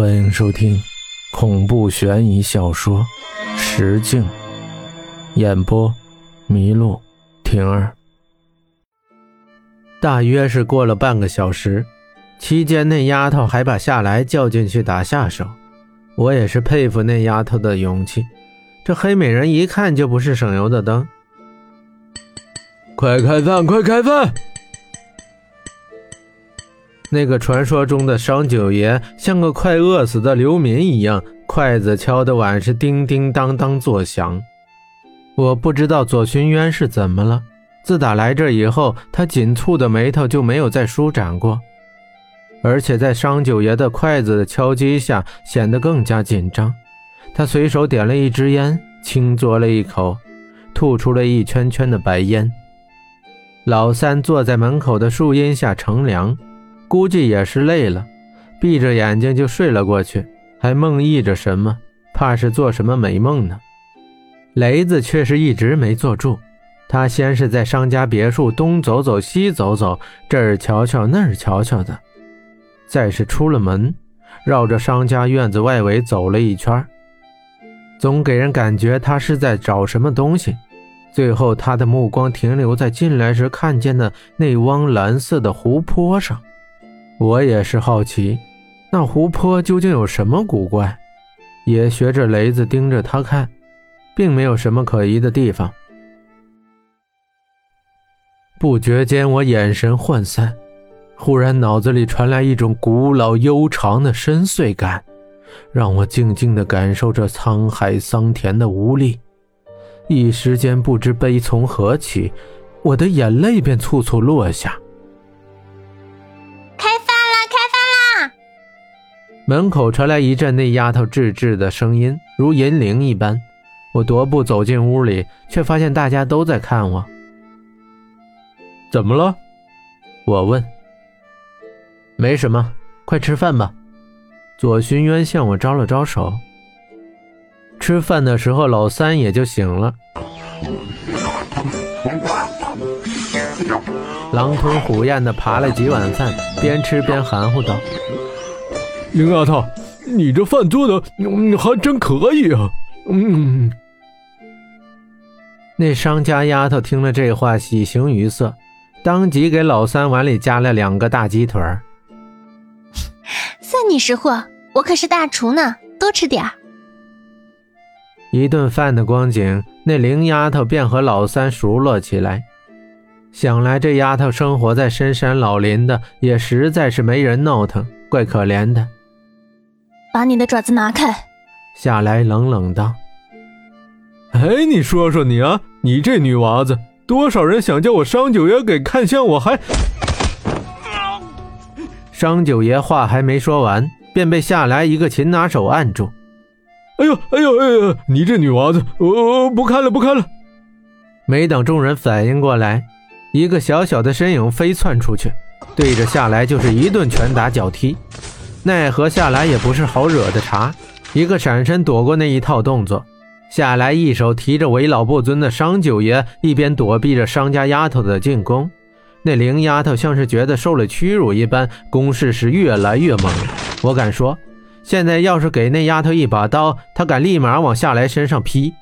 欢迎收听恐怖悬疑小说《石镜》，演播：麋鹿婷儿。大约是过了半个小时，期间那丫头还把夏来叫进去打下手。我也是佩服那丫头的勇气。这黑美人一看就不是省油的灯。快开饭，快开饭！那个传说中的商九爷像个快饿死的流民一样，筷子敲的碗是叮叮当当作响。我不知道左寻渊是怎么了，自打来这以后，他紧蹙的眉头就没有再舒展过，而且在商九爷的筷子的敲击下，显得更加紧张。他随手点了一支烟，轻嘬了一口，吐出了一圈圈的白烟。老三坐在门口的树荫下乘凉。估计也是累了，闭着眼睛就睡了过去，还梦呓着什么，怕是做什么美梦呢。雷子却是一直没坐住，他先是在商家别墅东走走西走走，这儿瞧瞧那儿瞧瞧的，再是出了门，绕着商家院子外围走了一圈，总给人感觉他是在找什么东西。最后，他的目光停留在进来时看见的那汪蓝色的湖泊上。我也是好奇，那湖泊究竟有什么古怪？也学着雷子盯着他看，并没有什么可疑的地方。不觉间，我眼神涣散，忽然脑子里传来一种古老悠长的深邃感，让我静静地感受着沧海桑田的无力。一时间不知悲从何起，我的眼泪便簌簌落下。门口传来一阵那丫头稚稚的声音，如银铃一般。我踱步走进屋里，却发现大家都在看我。怎么了？我问。没什么，快吃饭吧。左寻渊向我招了招手。吃饭的时候，老三也就醒了，狼吞虎咽地扒了几碗饭，边吃边含糊道。林丫头，你这饭做的还真可以啊！嗯。那商家丫头听了这话，喜形于色，当即给老三碗里加了两个大鸡腿儿。算你识货，我可是大厨呢，多吃点儿。一顿饭的光景，那林丫头便和老三熟络起来。想来这丫头生活在深山老林的，也实在是没人闹腾，怪可怜的。把你的爪子拿开！夏来冷冷道：“哎，你说说你啊，你这女娃子，多少人想叫我商九爷给看相，我还……”商九爷话还没说完，便被夏来一个擒拿手按住。“哎呦，哎呦，哎呦！你这女娃子，我不看了，不看了！”没等众人反应过来，一个小小的身影飞窜出去，对着夏来就是一顿拳打脚踢。奈何夏来也不是好惹的茬，一个闪身躲过那一套动作。夏来一手提着为老不尊的商九爷，一边躲避着商家丫头的进攻。那灵丫头像是觉得受了屈辱一般，攻势是越来越猛。我敢说，现在要是给那丫头一把刀，她敢立马往夏来身上劈。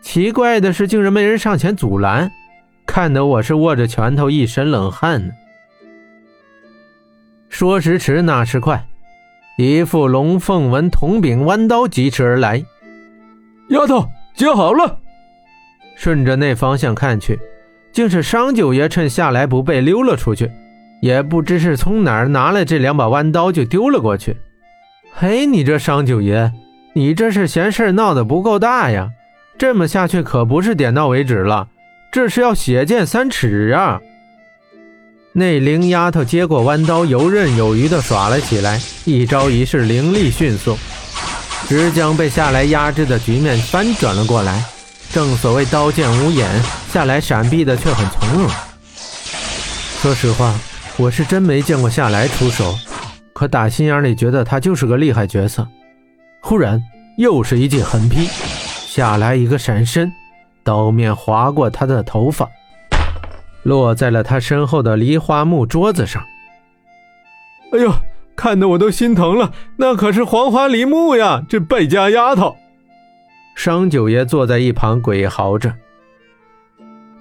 奇怪的是，竟然没人上前阻拦，看得我是握着拳头一身冷汗呢。说时迟，那时快，一副龙凤纹铜柄弯刀疾驰而来。丫头，接好了。顺着那方向看去，竟是商九爷趁下来不备溜了出去，也不知是从哪儿拿来这两把弯刀就丢了过去。嘿，你这商九爷，你这是嫌事闹得不够大呀？这么下去可不是点到为止了，这是要血溅三尺啊！那灵丫头接过弯刀，游刃有余地耍了起来，一招一式凌厉迅速，直将被夏来压制的局面翻转了过来。正所谓刀剑无眼，夏来闪避的却很从容。说实话，我是真没见过夏来出手，可打心眼里觉得他就是个厉害角色。忽然，又是一记狠劈，夏来一个闪身，刀面划过他的头发。落在了他身后的梨花木桌子上。哎呦，看得我都心疼了。那可是黄花梨木呀，这败家丫头！商九爷坐在一旁鬼嚎着。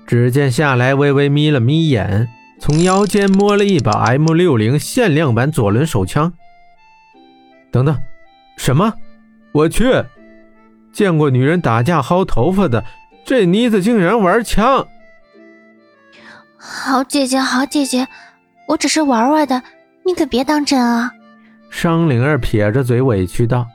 只见夏来微微眯了眯眼，从腰间摸了一把 M 六零限量版左轮手枪。等等，什么？我去！见过女人打架薅头发的，这妮子竟然玩枪！好姐姐，好姐姐，我只是玩玩的，你可别当真啊！商灵儿撇着嘴委屈道。